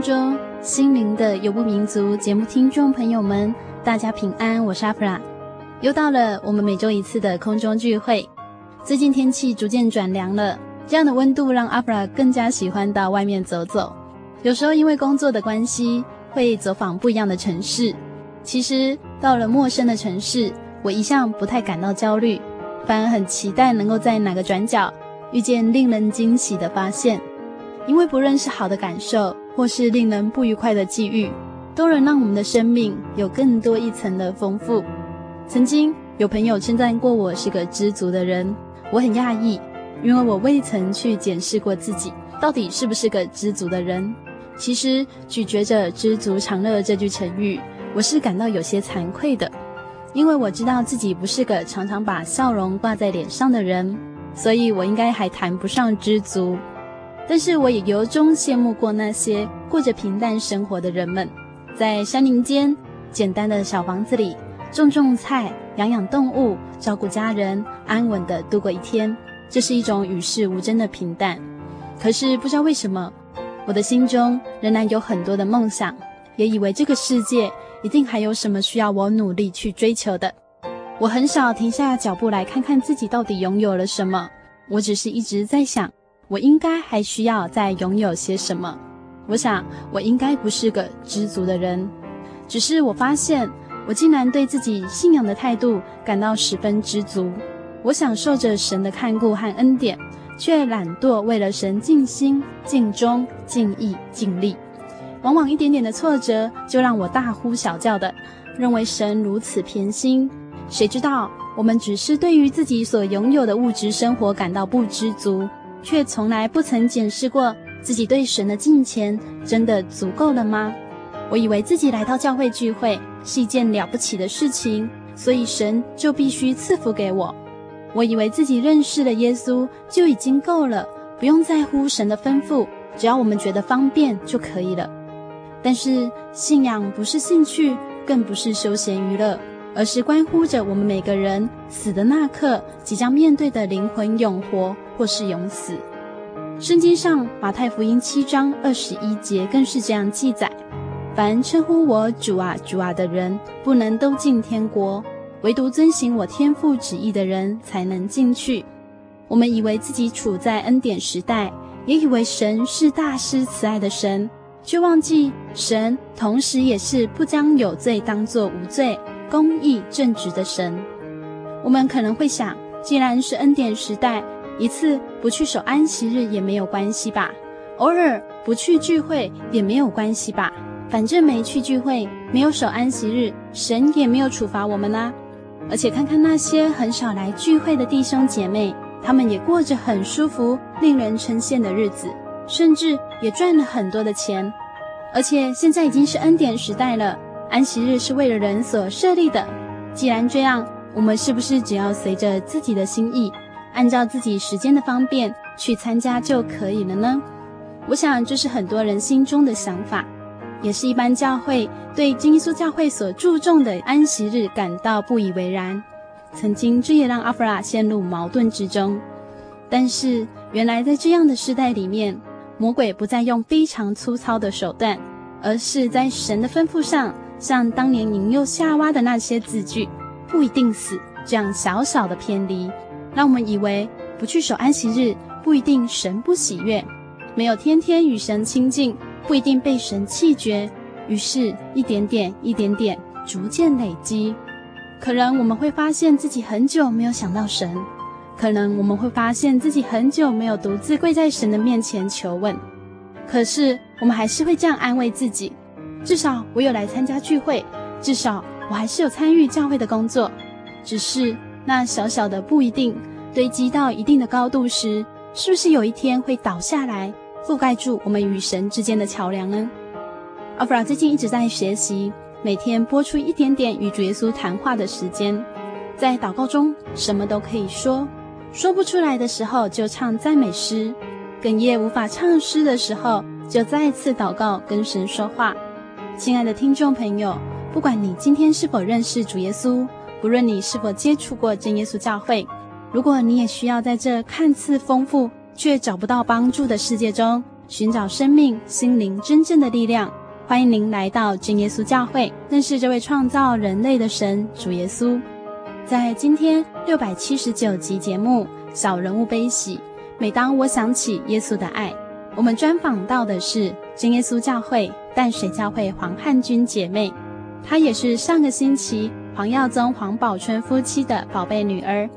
中，心灵的游牧民族节目听众朋友们，大家平安，我是阿弗拉。又到了我们每周一次的空中聚会。最近天气逐渐转凉了，这样的温度让阿弗拉更加喜欢到外面走走。有时候因为工作的关系，会走访不一样的城市。其实到了陌生的城市，我一向不太感到焦虑，反而很期待能够在哪个转角遇见令人惊喜的发现，因为不论是好的感受。或是令人不愉快的际遇，都能让我们的生命有更多一层的丰富。曾经有朋友称赞过我是个知足的人，我很讶异，因为我未曾去检视过自己到底是不是个知足的人。其实咀嚼着“知足常乐”这句成语，我是感到有些惭愧的，因为我知道自己不是个常常把笑容挂在脸上的人，所以我应该还谈不上知足。但是我也由衷羡慕过那些过着平淡生活的人们，在山林间简单的小房子里种种菜、养养动物、照顾家人，安稳地度过一天。这是一种与世无争的平淡。可是不知道为什么，我的心中仍然有很多的梦想，也以为这个世界一定还有什么需要我努力去追求的。我很少停下脚步来看看自己到底拥有了什么，我只是一直在想。我应该还需要再拥有些什么？我想，我应该不是个知足的人。只是我发现，我竟然对自己信仰的态度感到十分知足。我享受着神的看顾和恩典，却懒惰为了神尽心、尽忠、尽意、尽力。往往一点点的挫折，就让我大呼小叫的，认为神如此偏心。谁知道，我们只是对于自己所拥有的物质生活感到不知足。却从来不曾检视过自己对神的敬虔真的足够了吗？我以为自己来到教会聚会是一件了不起的事情，所以神就必须赐福给我。我以为自己认识了耶稣就已经够了，不用在乎神的吩咐，只要我们觉得方便就可以了。但是信仰不是兴趣，更不是休闲娱乐。而是关乎着我们每个人死的那刻即将面对的灵魂永活或是永死。圣经上马太福音七章二十一节更是这样记载：凡称呼我主啊主啊的人，不能都进天国；唯独遵行我天父旨意的人，才能进去。我们以为自己处在恩典时代，也以为神是大施慈爱的神，却忘记神同时也是不将有罪当作无罪。公义正直的神，我们可能会想，既然是恩典时代，一次不去守安息日也没有关系吧？偶尔不去聚会也没有关系吧？反正没去聚会，没有守安息日，神也没有处罚我们啦。而且看看那些很少来聚会的弟兄姐妹，他们也过着很舒服、令人称羡的日子，甚至也赚了很多的钱。而且现在已经是恩典时代了。安息日是为了人所设立的。既然这样，我们是不是只要随着自己的心意，按照自己时间的方便去参加就可以了呢？我想这是很多人心中的想法。也是一般教会对真耶稣教会所注重的安息日感到不以为然。曾经，这也让阿弗拉陷入矛盾之中。但是，原来在这样的时代里面，魔鬼不再用非常粗糙的手段，而是在神的吩咐上，像当年引诱夏娃的那些字句“不一定死”这样小小的偏离，让我们以为不去守安息日不一定神不喜悦，没有天天与神亲近不一定被神弃绝。于是，一点点、一点点，逐渐累积，可能我们会发现自己很久没有想到神。可能我们会发现自己很久没有独自跪在神的面前求问，可是我们还是会这样安慰自己：至少我有来参加聚会，至少我还是有参与教会的工作。只是那小小的不一定堆积到一定的高度时，是不是有一天会倒下来，覆盖住我们与神之间的桥梁呢？阿弗拉最近一直在学习，每天拨出一点点与主耶稣谈话的时间，在祷告中什么都可以说。说不出来的时候，就唱赞美诗；哽咽无法唱诗的时候，就再次祷告，跟神说话。亲爱的听众朋友，不管你今天是否认识主耶稣，不论你是否接触过真耶稣教会，如果你也需要在这看似丰富却找不到帮助的世界中寻找生命、心灵真正的力量，欢迎您来到真耶稣教会，认识这位创造人类的神主耶稣。在今天六百七十九集节目《小人物悲喜》，每当我想起耶稣的爱，我们专访到的是真耶稣教会淡水教会黄汉君姐妹，她也是上个星期黄耀宗、黄宝春夫妻的宝贝女儿。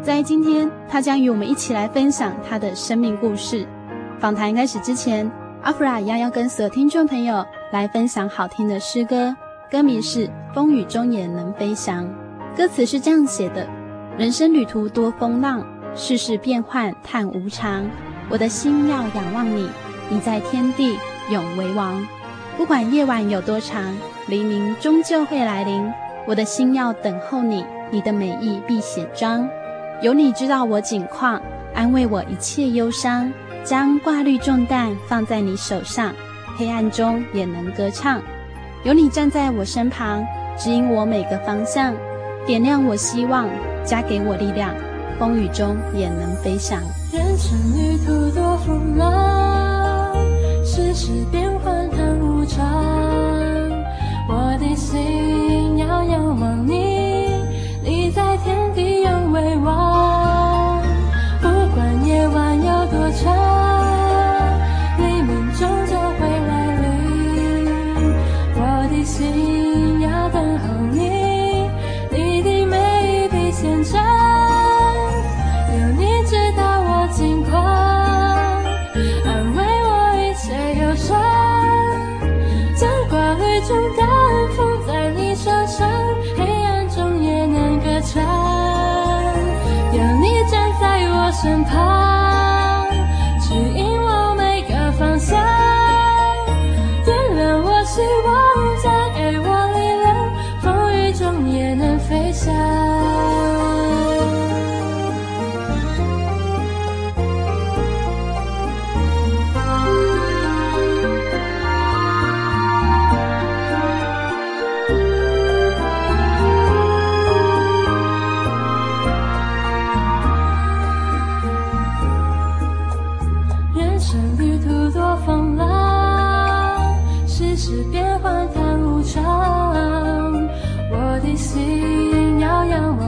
在今天，她将与我们一起来分享她的生命故事。访谈开始之前，阿弗拉一样要跟所有听众朋友来分享好听的诗歌，歌名是《风雨中也能飞翔》。歌词是这样写的：人生旅途多风浪，世事变幻叹无常。我的心要仰望你，你在天地永为王。不管夜晚有多长，黎明终究会来临。我的心要等候你，你的美意必显彰。有你知道我景况，安慰我一切忧伤。将挂虑重担放在你手上，黑暗中也能歌唱。有你站在我身旁，指引我每个方向。点亮我希望，加给我力量，风雨中也能飞翔。人生旅途多风浪，世事变幻叹无常。我的心会忘生旅途多风浪，世事变幻太无常。我的心要仰望。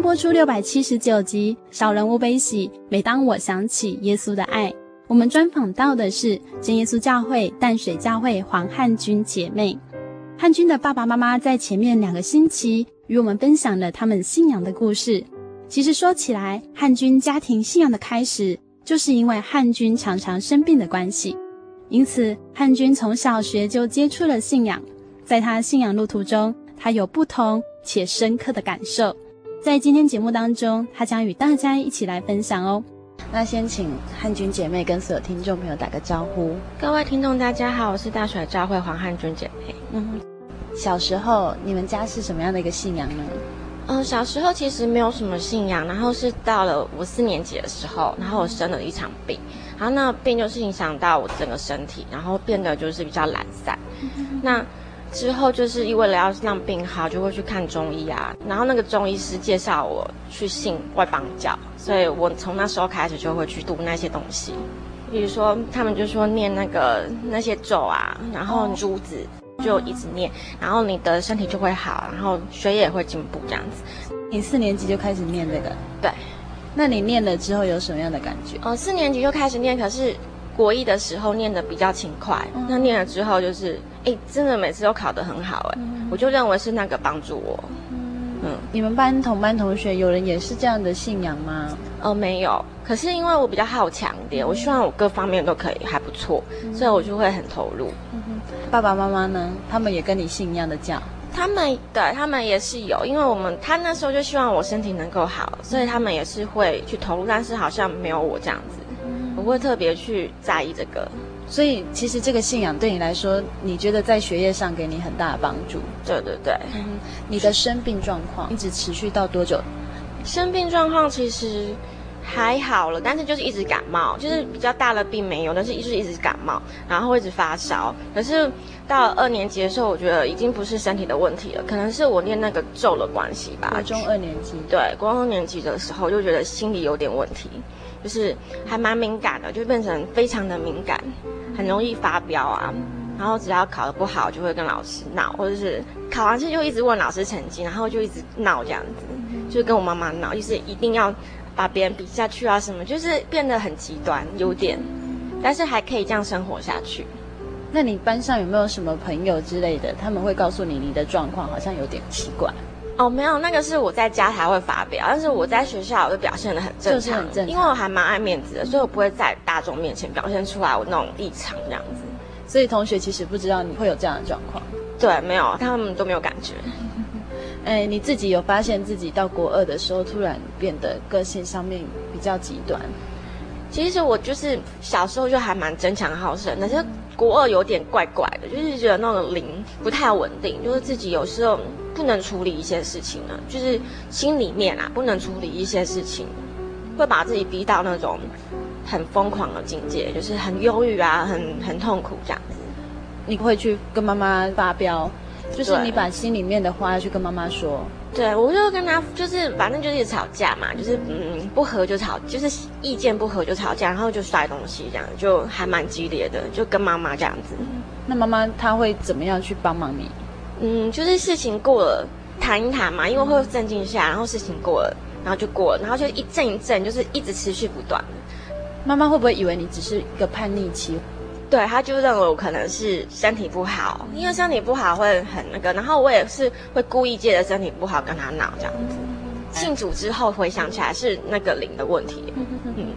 播出六百七十九集《小人物悲喜》，每当我想起耶稣的爱，我们专访到的是真耶稣教会淡水教会黄汉君姐妹。汉君的爸爸妈妈在前面两个星期与我们分享了他们信仰的故事。其实说起来，汉君家庭信仰的开始，就是因为汉君常常生病的关系。因此，汉君从小学就接触了信仰。在他信仰路途中，他有不同且深刻的感受。在今天节目当中，他将与大家一起来分享哦。那先请汉君姐妹跟所有听众朋友打个招呼。各位听众，大家好，我是大水教会黄汉君姐妹。嗯，小时候你们家是什么样的一个信仰呢？嗯，小时候其实没有什么信仰，然后是到了我四年级的时候，然后我生了一场病。然后那病就是影响到我整个身体，然后变得就是比较懒散。那之后就是因为了要让病好，就会去看中医啊。然后那个中医师介绍我去信外邦教，所以我从那时候开始就会去读那些东西。比如说他们就说念那个那些咒啊，然后珠子就一直念，然后你的身体就会好，然后学业也会进步这样子。你四年级就开始念这个？对。那你念了之后有什么样的感觉？哦，四年级就开始念，可是国一的时候念的比较勤快。嗯、那念了之后，就是哎，真的每次都考得很好哎，嗯、我就认为是那个帮助我。嗯，嗯，你们班同班同学有人也是这样的信仰吗？哦，没有。可是因为我比较好强一点，我希望我各方面都可以还不错，嗯、所以我就会很投入。嗯、爸爸妈妈呢？他们也跟你信一样的教？他们对他们也是有，因为我们他那时候就希望我身体能够好，所以他们也是会去投入，但是好像没有我这样子，我会特别去在意这个。所以其实这个信仰对你来说，你觉得在学业上给你很大的帮助？对对对。嗯，你的生病状况一直持续到多久？生病状况其实。还好了，但是就是一直感冒，就是比较大的病没有，但是一直一直感冒，然后会一直发烧。可是到了二年级的时候，我觉得已经不是身体的问题了，可能是我念那个咒的关系吧。国中二年级，对，国中二年级的时候就觉得心理有点问题，就是还蛮敏感的，就变成非常的敏感，很容易发飙啊。然后只要考得不好，就会跟老师闹，或者是考完试就一直问老师成绩，然后就一直闹这样子，就跟我妈妈闹，就是一定要。把别人比下去啊，什么就是变得很极端，有点，但是还可以这样生活下去。那你班上有没有什么朋友之类的？他们会告诉你你的状况好像有点奇怪。哦，没有，那个是我在家才会发表，但是我在学校我就表现的很正常，就是很正常，因为我还蛮爱面子的，所以我不会在大众面前表现出来我那种异常这样子。所以同学其实不知道你会有这样的状况。对，没有，他们都没有感觉。哎，你自己有发现自己到国二的时候，突然变得个性上面比较极端？其实我就是小时候就还蛮争强好胜，但是国二有点怪怪的，就是觉得那种灵不太稳定，就是自己有时候不能处理一些事情呢，就是心里面啊不能处理一些事情，会把自己逼到那种很疯狂的境界，就是很忧郁啊，很很痛苦这样子。你会去跟妈妈发飙？就是你把心里面的话要去跟妈妈说，对，我就跟他，就是反正就是吵架嘛，就是嗯不合就吵，就是意见不合就吵架，然后就摔东西这样，就还蛮激烈的，就跟妈妈这样子。那妈妈她会怎么样去帮忙你？嗯，就是事情过了谈一谈嘛，因为会镇静下，然后事情过了，然后就过了，然后就一阵一阵，就是一直持续不断。妈妈会不会以为你只是一个叛逆期？对，他就认为我可能是身体不好，因为身体不好会很那个，然后我也是会故意借着身体不好跟他闹这样子。信主之后回想起来是那个灵的问题。嗯，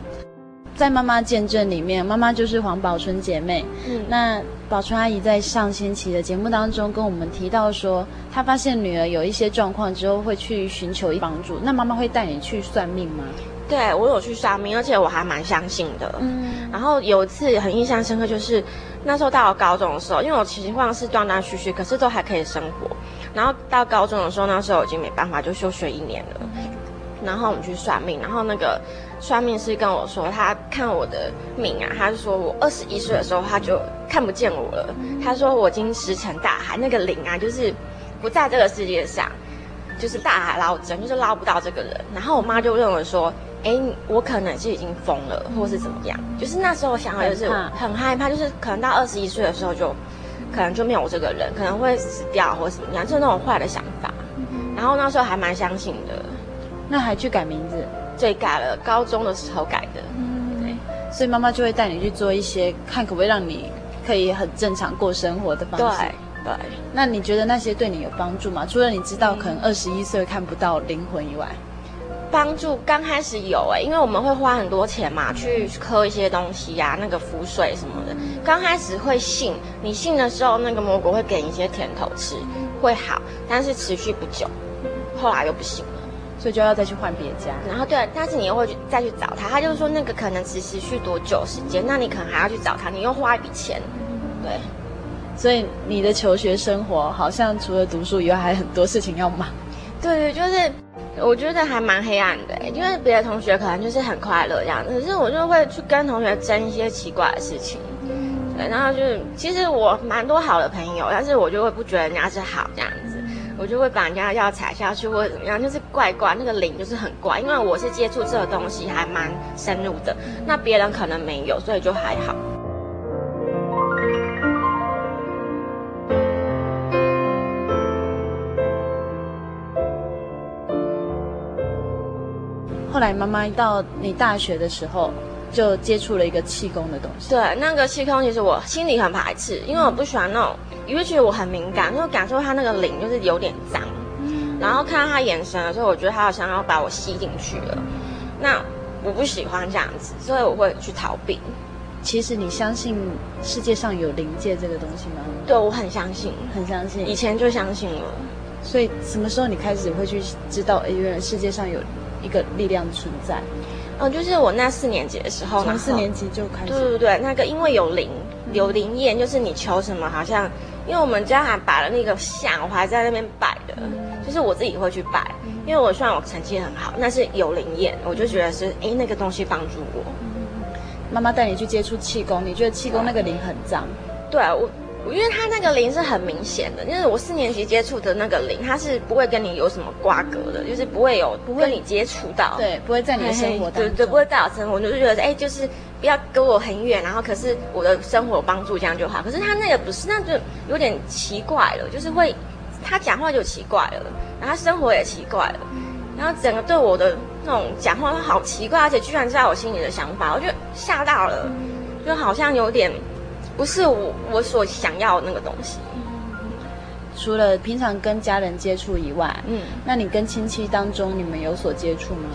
在妈妈见证里面，妈妈就是黄宝春姐妹。嗯，那宝春阿姨在上星期的节目当中跟我们提到说，她发现女儿有一些状况之后会去寻求帮助。那妈妈会带你去算命吗？对，我有去算命，而且我还蛮相信的。嗯，然后有一次很印象深刻，就是那时候到了高中的时候，因为我情况是断断续续，可是都还可以生活。然后到高中的时候，那时候已经没办法，就休学一年了。嗯，然后我们去算命，然后那个算命师跟我说，他看我的命啊，他就说我二十一岁的时候他就看不见我了。他说我已经石沉大海，那个灵啊，就是不在这个世界上，就是大海捞针，就是捞不到这个人。然后我妈就认为说。哎，我可能是已经疯了，或是怎么样？就是那时候想法就是很害怕，就是可能到二十一岁的时候就，可能就没有我这个人，可能会死掉或者怎么样，就是那种坏的想法。然后那时候还蛮相信的。那还去改名字？对，改了，高中的时候改的。嗯，对，所以妈妈就会带你去做一些，看可不可以让你可以很正常过生活的方式。对对。那你觉得那些对你有帮助吗？除了你知道可能二十一岁看不到灵魂以外。帮助刚开始有哎、欸，因为我们会花很多钱嘛，去磕一些东西呀、啊，那个浮水什么的。刚开始会信，你信的时候，那个魔鬼会给你一些甜头吃，会好，但是持续不久，后来又不行了，所以就要再去换别家。然后对，但是你又会去再去找他，他就是说那个可能只持续多久时间，那你可能还要去找他，你又花一笔钱，对。所以你的求学生活好像除了读书以外，还很多事情要忙。对对，就是。我觉得还蛮黑暗的，因为别的同学可能就是很快乐这样，可是我就会去跟同学争一些奇怪的事情，对，然后就是其实我蛮多好的朋友，但是我就会不觉得人家是好这样子，我就会把人家药踩下去或者怎么样，就是怪怪那个灵就是很怪，因为我是接触这个东西还蛮深入的，那别人可能没有，所以就还好。后来妈妈到你大学的时候，就接触了一个气功的东西。对，那个气功其实我心里很排斥，因为我不喜欢那种，因为觉得我很敏感，就感受他那个灵就是有点脏。嗯。然后看到他眼神的时候，我觉得他好像要把我吸进去了。那我不喜欢这样子，所以我会去逃避。其实你相信世界上有灵界这个东西吗？对，我很相信，很相信。以前就相信了。所以什么时候你开始会去知道，哎，原来世界上有？一个力量存在，哦、嗯，就是我那四年级的时候，从四年级就开始，对对对，那个因为有灵，有灵验，就是你求什么，好像，因为我们家还摆了那个像，我还在那边摆的，嗯、就是我自己会去摆，嗯、因为我虽然我成绩很好，那是有灵验，我就觉得是，哎，那个东西帮助我。妈妈带你去接触气功，你觉得气功那个灵很脏？对啊，我。我因为他那个灵是很明显的，就是我四年级接触的那个灵，他是不会跟你有什么瓜葛的，就是不会有不会跟你接触到，对，不会在你的生活当中，对对，不会在我生活，我就觉得哎，就是不要跟我很远，然后可是我的生活有帮助这样就好。可是他那个不是，那就有点奇怪了，就是会他讲话就奇怪了，然后他生活也奇怪了，然后整个对我的那种讲话他好奇怪，而且居然知道我心里的想法，我就吓到了，就好像有点。不是我我所想要的那个东西。除了平常跟家人接触以外，嗯，那你跟亲戚当中你们有所接触吗？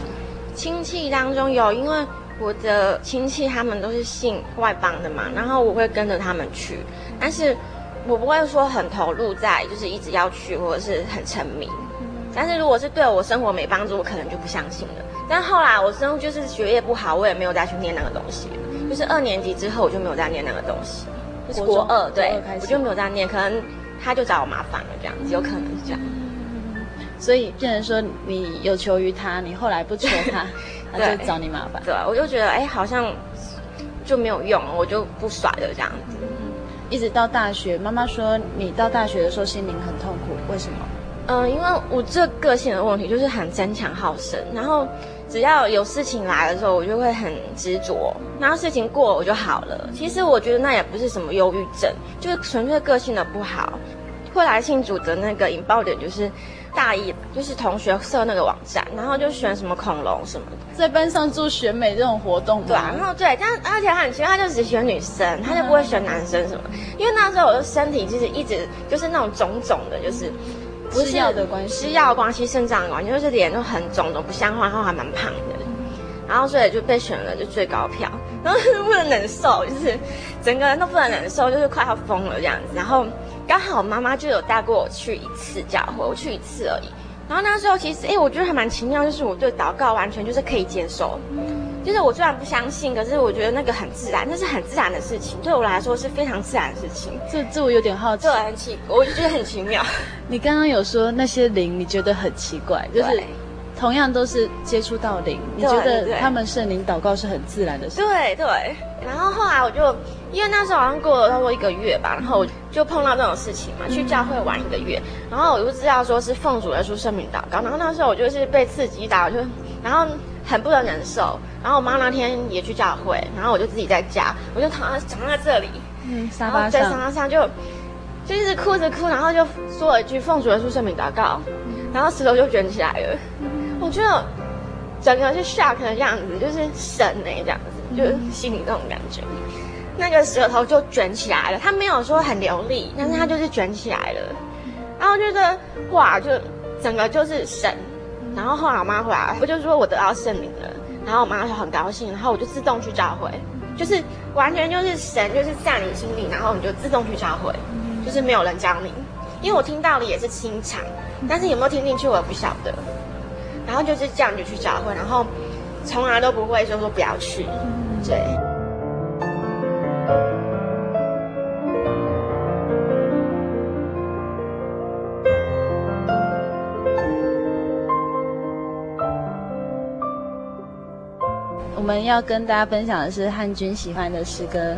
亲戚当中有，因为我的亲戚他们都是信外邦的嘛，然后我会跟着他们去，但是我不会说很投入在，就是一直要去或者是很沉迷。但是如果是对我生活没帮助，我可能就不相信了。但后来我生就是学业不好，我也没有再去念那个东西。就是二年级之后，我就没有再念那个东西。就是国二，对，我就没有再念。可能他就找我麻烦了，这样子，有可能是这样。所以，变成说你有求于他，你后来不求他，他就找你麻烦。对，我就觉得，哎，好像就没有用了，我就不甩了这样子。一直到大学，妈妈说你到大学的时候心灵很痛苦，为什么？嗯，因为我这个性的问题就是很争强好胜，然后。只要有事情来的时候，我就会很执着，然后事情过了我就好了。其实我觉得那也不是什么忧郁症，就是纯粹个性的不好。后来庆组的那个引爆点就是大一，就是同学设那个网站，然后就选什么恐龙什么的，在班上做选美这种活动。对啊，然后对，但而且他很奇怪，他就只选女生，他就不会选男生什么。因为那时候我的身体其实一直就是那种肿肿的，就是吃药的关系，吃药关系，肾脏的关系，就是脸都很肿都不像话，然后还蛮胖的，然后所以就被选了就最高票，然后 不能忍受，就是整个人都不能忍受，就是快要疯了这样子。然后刚好妈妈就有带过我去一次教会，我去一次而已。然后那时候其实，哎，我觉得还蛮奇妙，就是我对祷告完全就是可以接受。就是我虽然不相信，可是我觉得那个很自然，那是很自然的事情，对我来说是非常自然的事情。这这我有点好奇，对很奇，我就觉得很奇妙。你刚刚有说那些灵，你觉得很奇怪，就是同样都是接触到灵，你觉得他们圣灵祷告是很自然的事？对对。然后后来我就，因为那时候好像过了差不多一个月吧，然后我就碰到这种事情嘛，去教会玩一个月，然后我就知道说是奉主耶稣圣名祷告，然后那时候我就是被刺激到，就然后。很不能忍受，然后我妈那天也去教会，然后我就自己在家，我就躺在躺在这里，嗯，沙发上，在沙发上就就一直哭着哭，然后就说了一句奉主耶稣圣名祷告，然后石头就卷起来了。我觉得整个是 shock 的样子，就是神哎、欸，这样子，就是心里那种感觉。那个舌头就卷起来了，他没有说很流利，但是他就是卷起来了。然后觉得哇，就整个就是神。然后后来我妈回来，我就说我得到圣灵了，然后我妈就很高兴，然后我就自动去教会，就是完全就是神就是在你心里，然后你就自动去教会，就是没有人教你，因为我听到的也是清场，但是有没有听进去我也不晓得。然后就是这样就去教会，然后从来都不会说说不要去，对。我们要跟大家分享的是汉军喜欢的诗歌，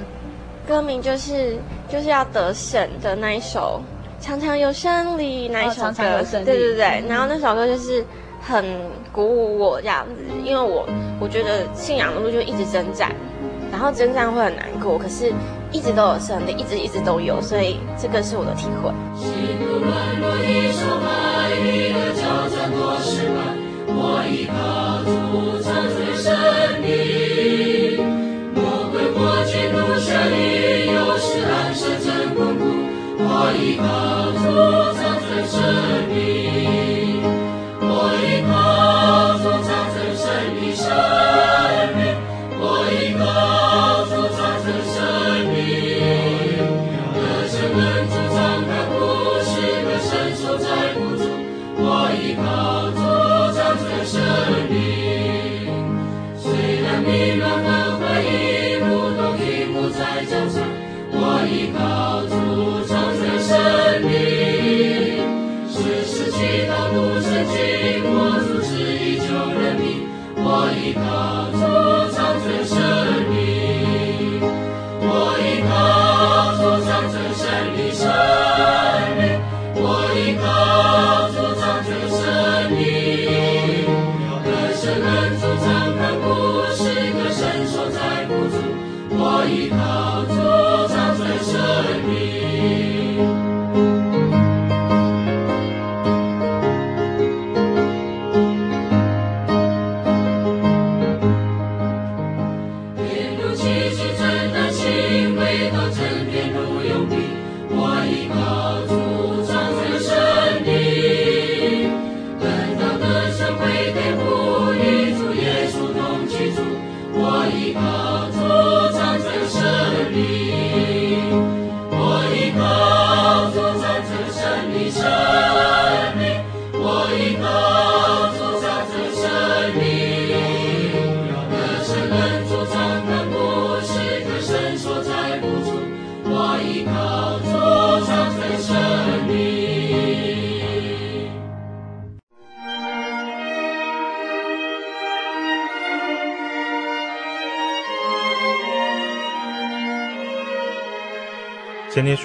歌名就是就是要得胜的那一首，常常有胜利那一首歌，对对对。然后那首歌就是很鼓舞我这样子，因为我我觉得信仰的路就一直征战，然后征战会很难过，可是一直都有胜利，一直一直都有，所以这个是我的体会。我依靠主长存生命，魔鬼过街路下里又是暗设阵巩固。我依靠主长存生命，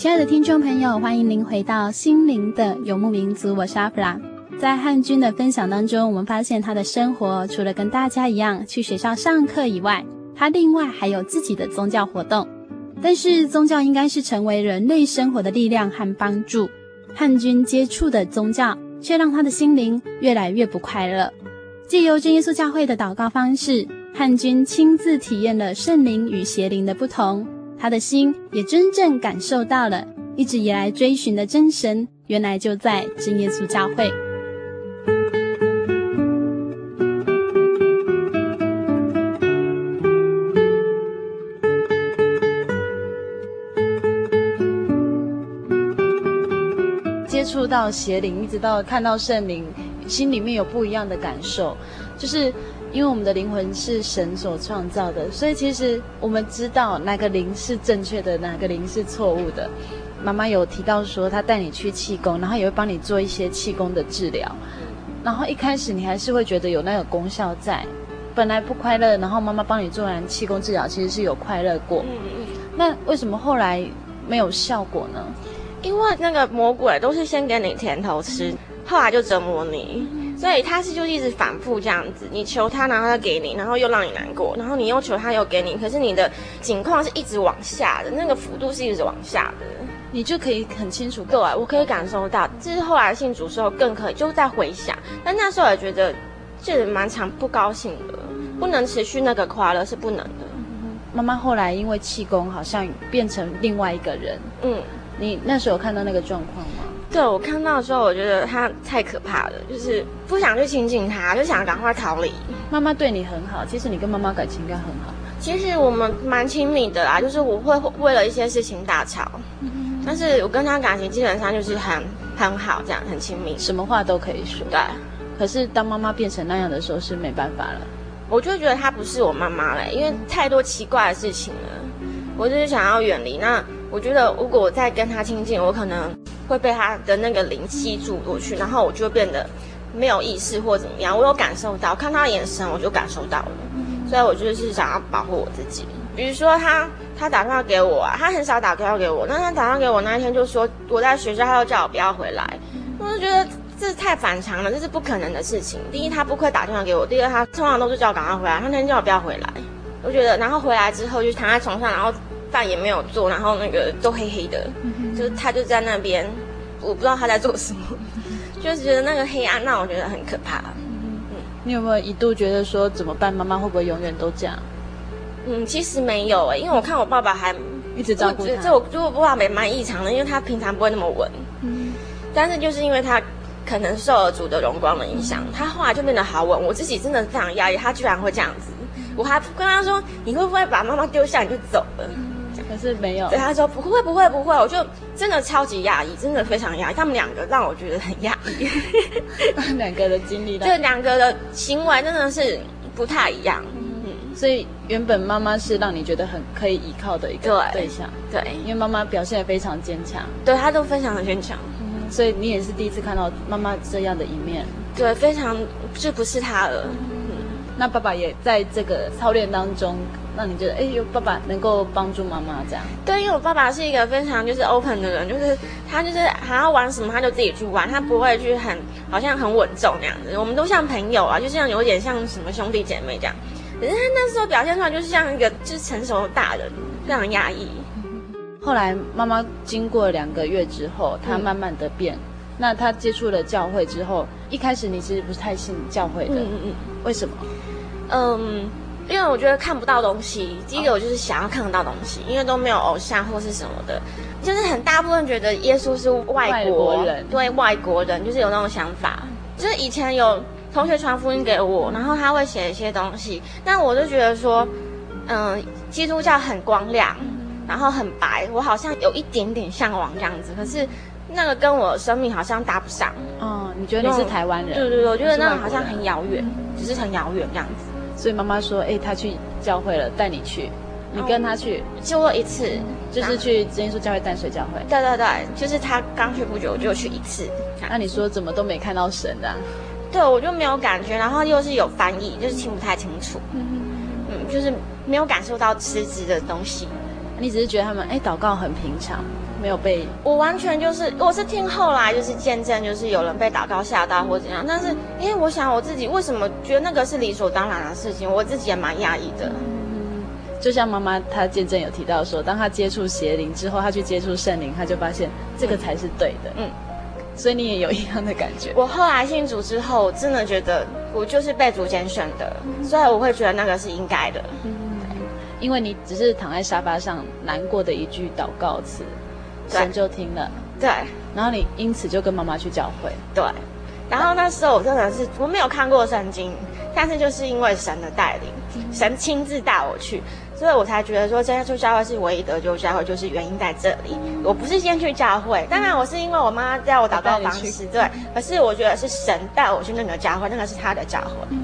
亲爱的听众朋友，欢迎您回到心灵的游牧民族，我是阿弗拉。在汉军的分享当中，我们发现他的生活除了跟大家一样去学校上课以外，他另外还有自己的宗教活动。但是宗教应该是成为人类生活的力量和帮助，汉军接触的宗教却让他的心灵越来越不快乐。借由真耶稣教会的祷告方式，汉军亲自体验了圣灵与邪灵的不同，他的心也真正感受到了。一直以来追寻的真神，原来就在真耶稣教会。接触到邪灵，一直到看到圣灵，心里面有不一样的感受。就是因为我们的灵魂是神所创造的，所以其实我们知道哪个灵是正确的，哪个灵是错误的。妈妈有提到说，她带你去气功，然后也会帮你做一些气功的治疗。然后一开始你还是会觉得有那个功效在，本来不快乐，然后妈妈帮你做完气功治疗，其实是有快乐过。嗯嗯。那为什么后来没有效果呢？因为那个魔鬼都是先给你甜头吃，后来就折磨你，所以他是就一直反复这样子，你求他，然后他给你，然后又让你难过，然后你又求他又给你，可是你的境况是一直往下的，那个幅度是一直往下的。你就可以很清楚，对，我可以感受到。这是后来信主之后更可以，就是在回想。但那时候也觉得，这蛮常不高兴的，不能持续那个快乐是不能的。妈妈后来因为气功，好像变成另外一个人。嗯，你那时候有看到那个状况吗？对，我看到的时候，我觉得他太可怕了，就是不想去亲近他，就想赶快逃离。妈妈对你很好，其实你跟妈妈感情应该很好。其实我们蛮亲密的啦，就是我会为了一些事情大吵。但是我跟他感情基本上就是很很好，这样很亲密，什么话都可以说。对，可是当妈妈变成那样的时候是没办法了。我就觉得她不是我妈妈了，因为太多奇怪的事情了。我就是想要远离。那我觉得如果我再跟她亲近，我可能会被他的那个灵气住过去，然后我就会变得没有意识或怎么样。我有感受到，看他眼神我就感受到了，所以我就是想要保护我自己。比如说他，他打电话给我啊，他很少打电话给我。那他打电话给我那一天，就说我在学校，他又叫我不要回来。我就觉得这是太反常了，这是不可能的事情。第一，他不会打电话给我；第二，他通常都是叫我赶快回来。他那天叫我不要回来，我觉得，然后回来之后就躺在床上，然后饭也没有做，然后那个都黑黑的，就是他就在那边，我不知道他在做什么，就是觉得那个黑暗让我觉得很可怕。嗯，你有没有一度觉得说怎么办？妈妈会不会永远都这样？嗯，其实没有哎，因为我看我爸爸还一直照顾他。这我就我爸爸蛮异常的，因为他平常不会那么稳。嗯，但是就是因为他可能受了主的荣光的影响，嗯、他后来就变得好稳。我自己真的非常压抑，他居然会这样子。嗯、我还跟他说：“你会不会把妈妈丢下你就走了？”嗯、可是没有。对，他说：“不会，不会，不会。”我就真的超级压抑，真的非常压抑。他们两个让我觉得很压抑。两个的经历，就两个的行为真的是不太一样。嗯所以原本妈妈是让你觉得很可以依靠的一个对象，对，对，因为妈妈表现得非常坚强，对，她都非常的坚强，嗯，所以你也是第一次看到妈妈这样的一面，对，非常就不是她了，嗯，那爸爸也在这个操练当中，让你觉得哎，有爸爸能够帮助妈妈这样，对，因为我爸爸是一个非常就是 open 的人，就是他就是还要玩什么他就自己去玩，他不会去很好像很稳重那样子，我们都像朋友啊，就像有点像什么兄弟姐妹这样。可是他那时候表现出来就是像一个就是成熟的大人，非常压抑。后来妈妈经过两个月之后，她慢慢的变。嗯、那他接触了教会之后，一开始你其实不是太信教会的。嗯嗯嗯。为什么？嗯，因为我觉得看不到东西。第一个，我就是想要看得到东西，因为都没有偶像或是什么的，就是很大部分觉得耶稣是外国，人，对外国人就是有那种想法。就是以前有同学传福音给我，然后他会写一些东西，但我就觉得说，嗯，基督教很光亮，然后很白，我好像有一点点向往这样子，可是。那个跟我的生命好像搭不上。哦，你觉得你是台湾人？对对对，我觉得那个好像很遥远，只是很遥远这样子。所以妈妈说：“哎，她去教会了，带你去，你跟她去。”就过一次，就是去真耶稣教会淡水教会。对对对，就是他刚去不久，我就去一次。那你说怎么都没看到神的？对，我就没有感觉，然后又是有翻译，就是听不太清楚。嗯嗯，就是没有感受到实质的东西。你只是觉得他们哎祷告很平常。没有被我完全就是，我是听后来就是见证，就是有人被祷告吓到或怎样。但是因为我想我自己为什么觉得那个是理所当然的事情，我自己也蛮讶异的。嗯，就像妈妈她见证有提到说，当她接触邪灵之后，她去接触圣灵，她就发现这个才是对的。嗯，所以你也有一样的感觉。我后来信主之后，我真的觉得我就是被主拣选的，所以我会觉得那个是应该的。嗯，因为你只是躺在沙发上难过的一句祷告词。神就听了，对，然后你因此就跟妈妈去教会，对，然后那时候我真的是我没有看过圣经，但是就是因为神的带领，神亲自带我去，所以我才觉得说真耶稣教会是唯一得救教会，就是原因在这里。我不是先去教会，当然我是因为我妈教我祷告方式，对，可是我觉得是神带我去那个教会，那个是他的教会。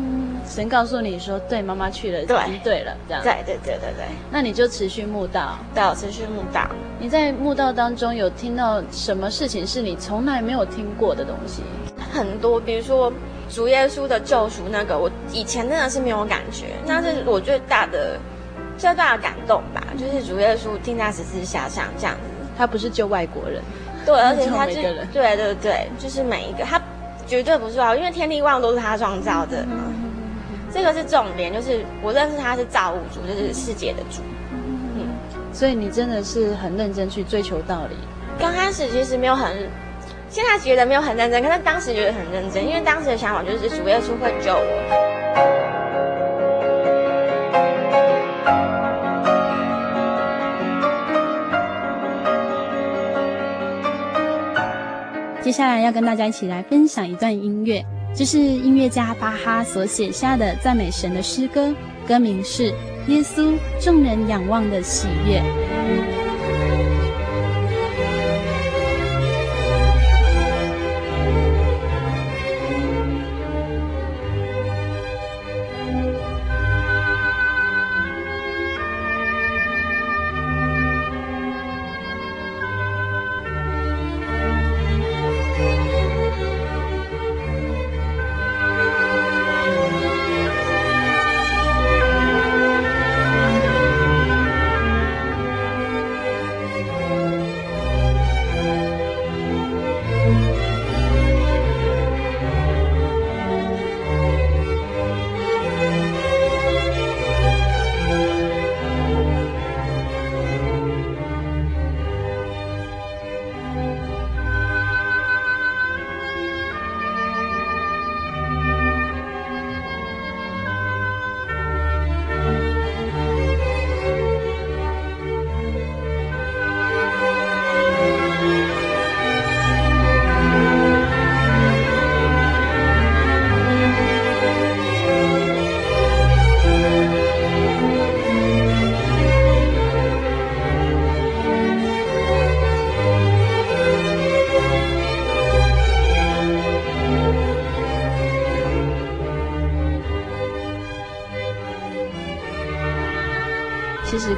神告诉你说，对，妈妈去了，对，对了，这样，对对对对对，那你就持续慕道，对，持续慕道。你在慕道当中有听到什么事情是你从来没有听过的东西？很多，比如说主耶稣的救赎那个，我以前真的是没有感觉，那是我最大的最大的感动吧，就是主耶稣钉在十字架上这样子。他不是救外国人，对，而且他是对对对，就是每一个，他绝对不是啊，因为天地万物都是他创造的。嗯这个是重点，就是我认识他是造物主，就是世界的主。嗯，所以你真的是很认真去追求道理。刚开始其实没有很，现在觉得没有很认真，可是当时觉得很认真，因为当时的想法就是主耶稣会救我。接下来要跟大家一起来分享一段音乐。这是音乐家巴哈所写下的赞美神的诗歌，歌名是《耶稣众人仰望的喜悦》。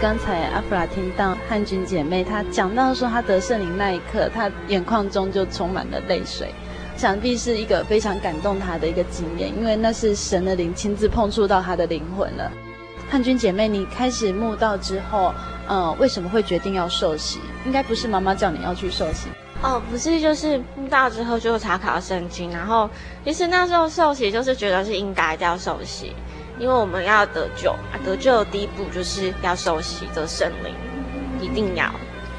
刚才阿弗拉听到汉君姐妹她讲到说，她得圣灵那一刻，她眼眶中就充满了泪水，想必是一个非常感动她的一个经验，因为那是神的灵亲自碰触到她的灵魂了。汉君姐妹，你开始慕道之后，呃，为什么会决定要受洗？应该不是妈妈叫你要去受洗哦，不是，就是慕道之后就查考圣经，然后其实那时候受洗就是觉得是应该要受洗。因为我们要得救啊，得救的第一步就是要受洗得圣灵，一定要。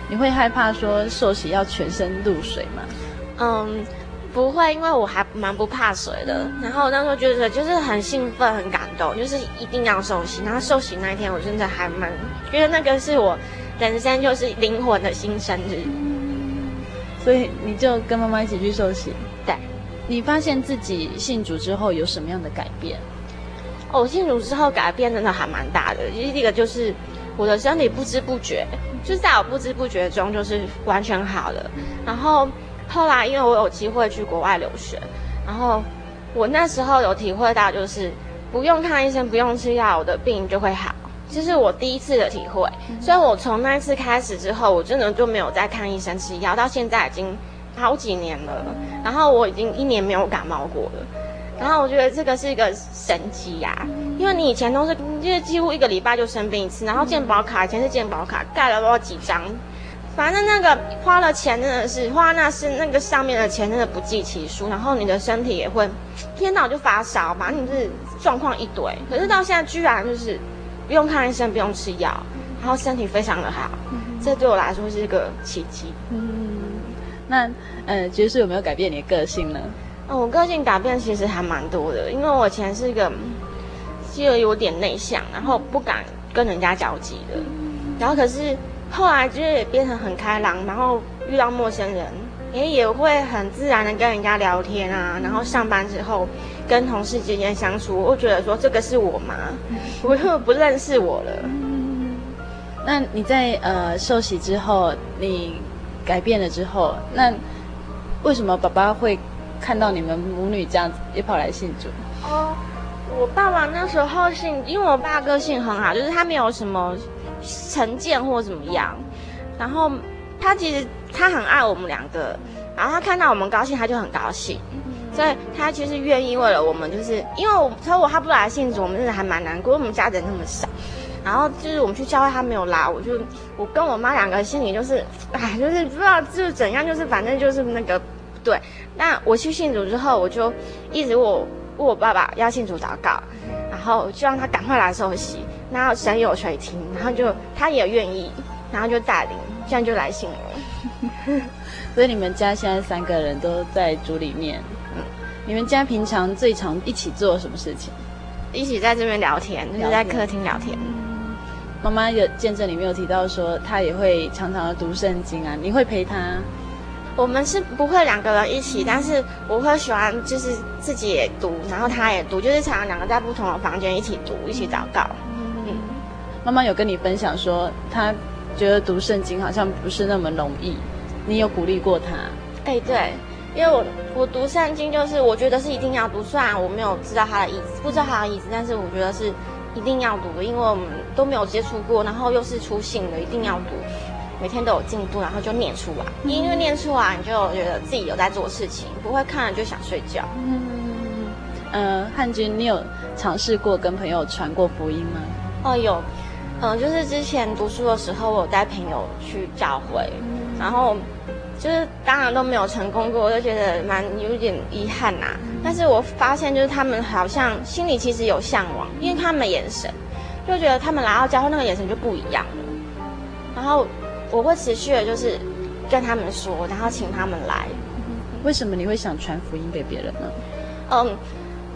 你会害怕说受洗要全身入水吗？嗯，不会，因为我还蛮不怕水的。然后那时候觉得就是很兴奋、很感动，就是一定要受洗。然后受洗那一天，我真的还蛮觉得那个是我人生就是灵魂的新生日。所以你就跟妈妈一起去受洗。对，你发现自己信主之后有什么样的改变？哦，信主之后改变真的还蛮大的。第一个就是我的身体不知不觉，就是在我不知不觉中就是完全好了。然后。后来，因为我有机会去国外留学，然后我那时候有体会到，就是不用看医生，不用吃药，我的病就会好，这是我第一次的体会。所以我从那一次开始之后，我真的就没有再看医生吃药，到现在已经好几年了。然后我已经一年没有感冒过了。然后我觉得这个是一个神奇呀，因为你以前都是，就是几乎一个礼拜就生病一次，然后健保卡以前是健保卡盖了多少几张。反正那个花了钱真的是花，那是那个上面的钱真的不计其数，然后你的身体也会一天到晚就发烧，反正你是状况一堆。可是到现在居然就是不用看医生，不用吃药，然后身体非常的好，这对我来说是一个奇迹。嗯，那呃，爵士有没有改变你的个性呢？嗯，我个性改变其实还蛮多的，因为我以前是一个就有点内向，然后不敢跟人家交际的，然后可是。后来就是也变成很开朗，然后遇到陌生人，也也会很自然的跟人家聊天啊。然后上班之后跟同事之间相处，我觉得说这个是我吗？我又不认识我了。那你在呃受洗之后，你改变了之后，那为什么爸爸会看到你们母女这样子也跑来信主？哦，我爸爸那时候信，因为我爸个性很好，就是他没有什么。成见或怎么样，然后他其实他很爱我们两个，然后他看到我们高兴，他就很高兴，所以他其实愿意为了我们，就是因为我说我他不来信主，我们真的还蛮难过，我们家人那么少，然后就是我们去教会他没有拉，我就我跟我妈两个心里就是，哎，就是不知道就是怎样，就是反正就是那个对。那我去信主之后，我就一直我问我爸爸要信主祷告，然后就让他赶快来受洗。然后神有垂听，然后就他也愿意，然后就带领，这样就来信了。所以你们家现在三个人都在主里面。嗯，你们家平常最常一起做什么事情？一起在这边聊天，就是在客厅聊天。妈妈有见证里面有提到说，她也会常常的读圣经啊，你会陪她？我们是不会两个人一起，但是我会喜欢就是自己也读，然后他也读，就是常常两个在不同的房间一起读，一起祷告。嗯妈妈有跟你分享说，她觉得读圣经好像不是那么容易，你有鼓励过她？哎、欸，对，因为我我读圣经就是我觉得是一定要读，虽然我没有知道他的意思，不知道他的意思，但是我觉得是一定要读的，因为我们都没有接触过，然后又是初信的，一定要读，每天都有进度，然后就念出来，因为念出来你就觉得自己有在做事情，不会看了就想睡觉。嗯嗯，呃，汉军，你有尝试过跟朋友传过福音吗？哦，有。嗯，就是之前读书的时候，我有带朋友去教会，然后就是当然都没有成功过，我就觉得蛮有点遗憾呐、啊。但是我发现就是他们好像心里其实有向往，因为他们眼神就觉得他们来到教会那个眼神就不一样了。然后我会持续的就是跟他们说，然后请他们来。为什么你会想传福音给别人呢？嗯。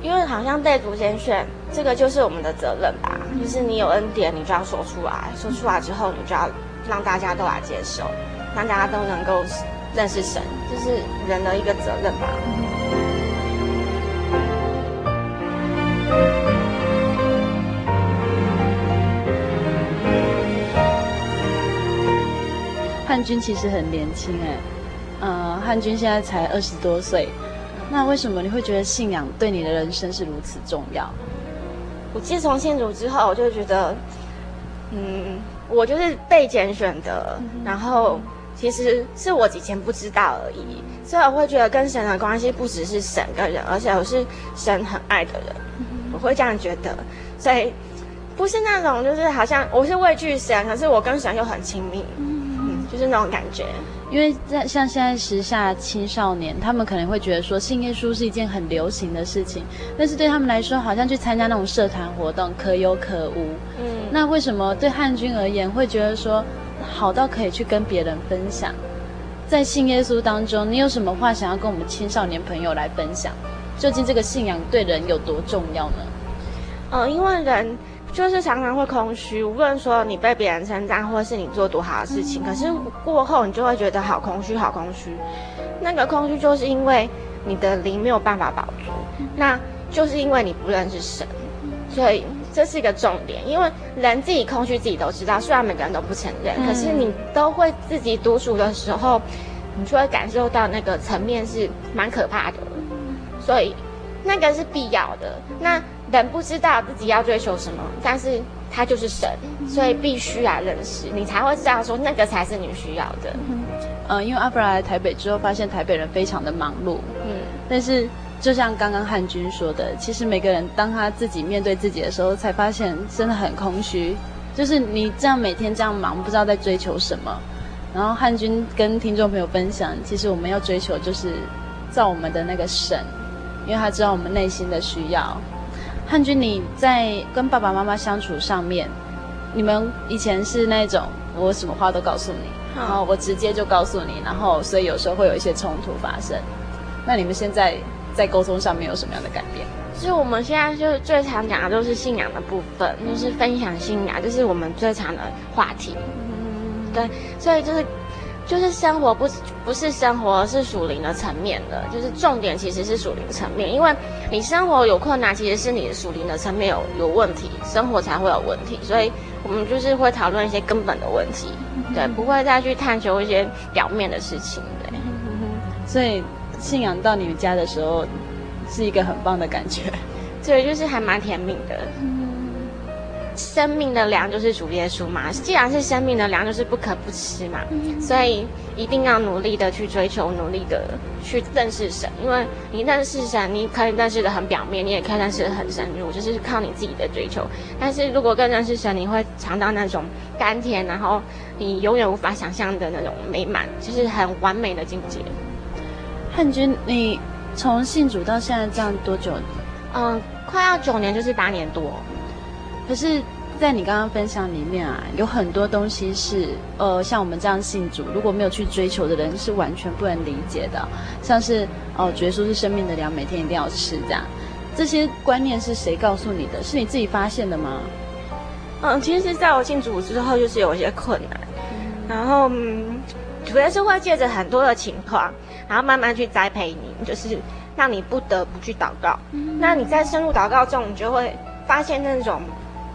因为好像被主先选，这个就是我们的责任吧。就是你有恩典，你就要说出来，说出来之后，你就要让大家都来接受，让大家都能够认识神，这是人的一个责任吧。汉军其实很年轻哎，呃，汉军现在才二十多岁。那为什么你会觉得信仰对你的人生是如此重要？我自从信主之后，我就觉得，嗯，我就是被拣选的，嗯、然后其实是我以前不知道而已，所以我会觉得跟神的关系不只是神跟人，而且我是神很爱的人，嗯、我会这样觉得，所以不是那种就是好像我是畏惧神，可是我跟神又很亲密，就是那种感觉。因为在像现在时下青少年，他们可能会觉得说信耶稣是一件很流行的事情，但是对他们来说，好像去参加那种社团活动可有可无。嗯，那为什么对汉军而言会觉得说好到可以去跟别人分享？在信耶稣当中，你有什么话想要跟我们青少年朋友来分享？究竟这个信仰对人有多重要呢？呃，因为人就是常常会空虚，无论说你被别人称赞，或是你做多好的事情，可是过后你就会觉得好空虚，好空虚。那个空虚就是因为你的灵没有办法保足，那就是因为你不认识神，所以这是一个重点。因为人自己空虚，自己都知道，虽然每个人都不承认，可是你都会自己独处的时候，你就会感受到那个层面是蛮可怕的。所以，那个是必要的。那人不知道自己要追求什么，但是他就是神，所以必须来认识，你才会知道说那个才是你需要的。嗯，因为阿布拉来台北之后，发现台北人非常的忙碌。嗯，但是就像刚刚汉军说的，其实每个人当他自己面对自己的时候，才发现真的很空虚。就是你这样每天这样忙，不知道在追求什么。然后汉军跟听众朋友分享，其实我们要追求就是造我们的那个神。因为他知道我们内心的需要。汉军，你在跟爸爸妈妈相处上面，你们以前是那种我什么话都告诉你，然后我直接就告诉你，然后所以有时候会有一些冲突发生。那你们现在在沟通上面有什么样的改变？就是我们现在就是最常讲的都是信仰的部分，就是分享信仰，就是我们最常的话题。嗯，对，所以就是。就是生活不不是生活，是属灵的层面的。就是重点其实是属灵层面，因为你生活有困难，其实是你的属灵的层面有有问题，生活才会有问题。所以我们就是会讨论一些根本的问题，对，不会再去探求一些表面的事情，对。所以信仰到你们家的时候，是一个很棒的感觉，对，就是还蛮甜蜜的。生命的粮就是主耶稣嘛，既然是生命的粮，就是不可不吃嘛，所以一定要努力的去追求，努力的去认识神，因为你认识神，你可以认识的很表面，你也可以认识的很深入，就是靠你自己的追求。但是如果更认识神，你会尝到那种甘甜，然后你永远无法想象的那种美满，就是很完美的境界。汉军，你从信主到现在这样多久？嗯，快要九年，就是八年多。可是，在你刚刚分享里面啊，有很多东西是，呃，像我们这样信主，如果没有去追求的人，是完全不能理解的。像是，哦，耶稣是生命的粮，每天一定要吃这样。这些观念是谁告诉你的？是你自己发现的吗？嗯，其实在我信主之后，就是有一些困难，嗯、然后，嗯，主要是会借着很多的情况，然后慢慢去栽培你，就是让你不得不去祷告。嗯、那你在深入祷告中，你就会发现那种。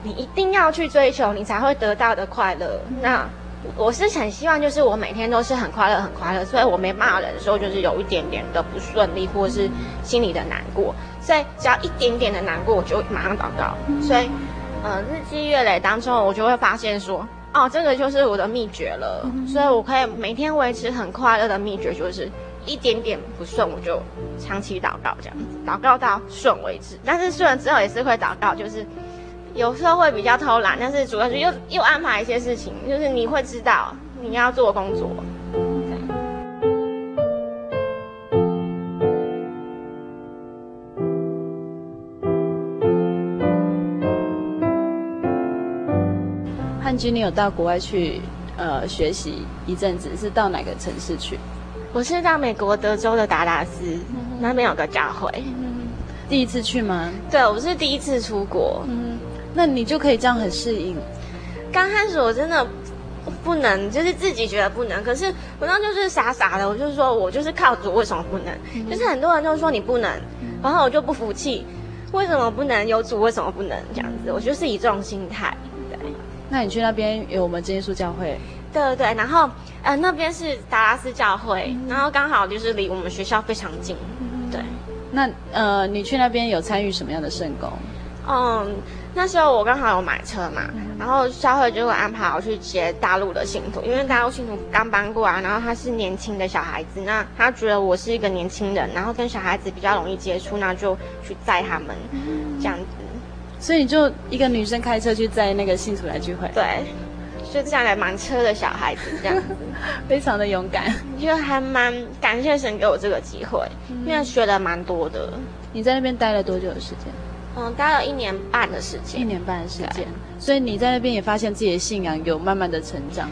你一定要去追求，你才会得到的快乐。那我是很希望，就是我每天都是很快乐，很快乐。所以我没骂人的时候，就是有一点点的不顺利，或者是心里的难过。所以只要一点点的难过，我就马上祷告。所以，呃，日积月累当中，我就会发现说，哦，这个就是我的秘诀了。所以我可以每天维持很快乐的秘诀，就是一点点不顺，我就长期祷告这样子，祷告到顺为止。但是顺了之后也是会祷告，就是。有时候会比较偷懒，但是主要是又又安排一些事情，就是你会知道你要做工作。汉军，你有到国外去呃学习一阵子，是到哪个城市去？我是到美国德州的达拉斯，嗯、那边有个教会。嗯、第一次去吗？对，我是第一次出国。嗯那你就可以这样很适应。刚开始我真的不能，就是自己觉得不能。可是我当时就是傻傻的，我就是说我就是靠主，为什么不能？嗯、就是很多人就说你不能，嗯、然后我就不服气，为什么不能有主？为什么不能这样子？我就是以这种心态。对。那你去那边有我们真耶稣教会？对对对，然后呃那边是达拉斯教会，嗯、然后刚好就是离我们学校非常近。嗯、对。那呃你去那边有参与什么样的圣工？嗯。那时候我刚好有买车嘛，然后教会就会安排我去接大陆的信徒，因为大陆信徒刚搬过来，然后他是年轻的小孩子，那他觉得我是一个年轻人，然后跟小孩子比较容易接触，那就去载他们，这样子。所以你就一个女生开车去载那个信徒来聚会？对，就这样来蛮车的小孩子这样子，非常的勇敢，就还蛮感谢神给我这个机会，因为学了蛮多的。你在那边待了多久的时间？嗯，待了一年半的时间，一年半的时间，所以你在那边也发现自己的信仰有慢慢的成长。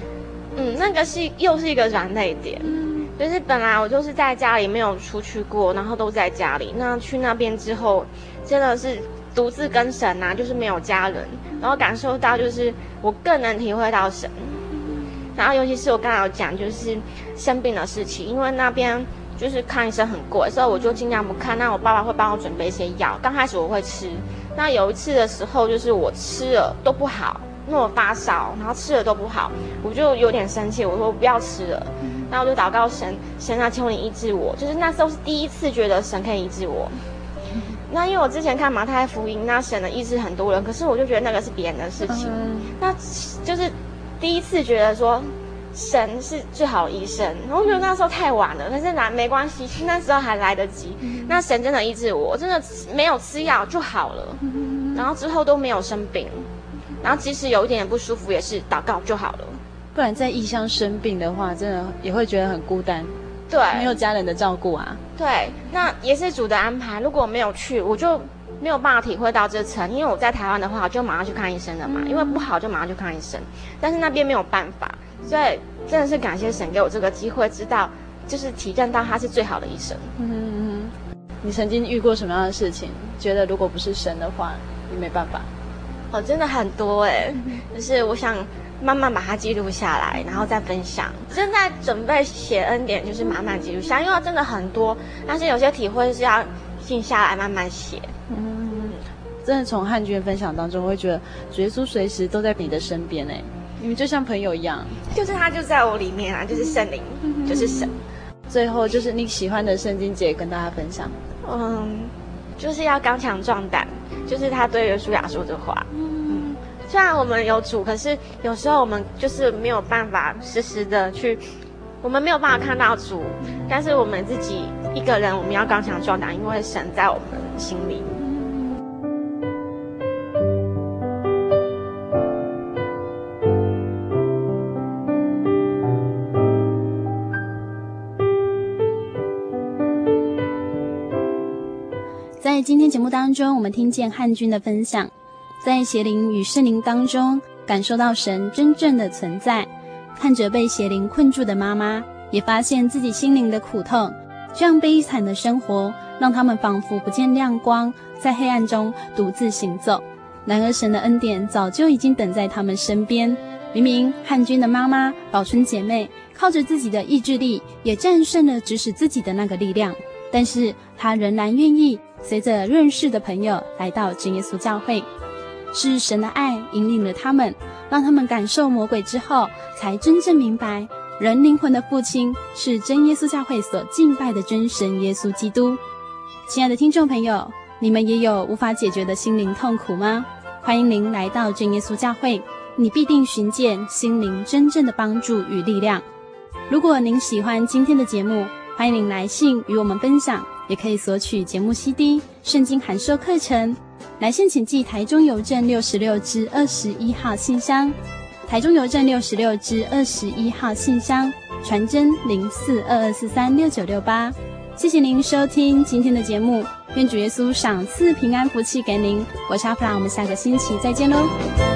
嗯，那个是又是一个软肋点，嗯，就是本来我就是在家里没有出去过，然后都在家里。那去那边之后，真的是独自跟神啊，就是没有家人，然后感受到就是我更能体会到神。然后尤其是我刚才有讲，就是生病的事情，因为那边就是看医生很贵，所以我就尽量不看。那我爸爸会帮我准备一些药，刚开始我会吃。那有一次的时候，就是我吃了都不好，因为我发烧，然后吃了都不好，我就有点生气，我说我不要吃了。然后我就祷告神，神啊，求你医治我。就是那时候是第一次觉得神可以医治我。那因为我之前看马太福音，那神的医治很多人，可是我就觉得那个是别人的事情。那就是第一次觉得说神是最好的医生。然后我觉得那时候太晚了，可是那没关系，那时候还来得及。那神真的医治我，真的没有吃药就好了。然后之后都没有生病，然后即使有一点点不舒服，也是祷告就好了。不然在异乡生病的话，真的也会觉得很孤单，对，没有家人的照顾啊。对，那也是主的安排。如果我没有去，我就没有办法体会到这层。因为我在台湾的话，我就马上去看医生了嘛。嗯、因为不好就马上去看医生，但是那边没有办法，所以真的是感谢神给我这个机会，知道就是体验到他是最好的医生。嗯嗯，你曾经遇过什么样的事情？觉得如果不是神的话，你没办法？哦，真的很多哎、就是我想。慢慢把它记录下来，然后再分享。正在准备写恩典，就是慢慢记录下，因为真的很多，但是有些体会是要静下来慢慢写。嗯，真的从汉君的分享当中，我会觉得主耶稣随时都在你的身边哎，你们就像朋友一样。就是他就在我里面啊，就是圣灵，嗯、就是神。最后就是你喜欢的圣经节跟大家分享。嗯，就是要刚强壮胆，就是他对约书亚说的话。嗯虽然我们有主，可是有时候我们就是没有办法实时的去，我们没有办法看到主，但是我们自己一个人，我们要刚强壮胆，因为神在我们心里。在今天节目当中，我们听见汉军的分享。在邪灵与圣灵当中，感受到神真正的存在，看着被邪灵困住的妈妈，也发现自己心灵的苦痛。这样悲惨的生活，让他们仿佛不见亮光，在黑暗中独自行走。然而，神的恩典早就已经等在他们身边。明明汉军的妈妈宝春姐妹靠着自己的意志力，也战胜了指使自己的那个力量，但是她仍然愿意随着认识的朋友来到真耶稣教会。是神的爱引领了他们，让他们感受魔鬼之后，才真正明白人灵魂的父亲是真耶稣教会所敬拜的真神耶稣基督。亲爱的听众朋友，你们也有无法解决的心灵痛苦吗？欢迎您来到真耶稣教会，你必定寻见心灵真正的帮助与力量。如果您喜欢今天的节目，欢迎您来信与我们分享，也可以索取节目 CD、圣经函授课程。来信请寄台中邮政六十六支二十一号信箱，台中邮政六十六支二十一号信箱，传真零四二二四三六九六八。谢谢您收听今天的节目，愿主耶稣赏赐平安福气给您。我是阿普拉，我们下个星期再见喽。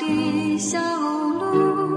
的小路。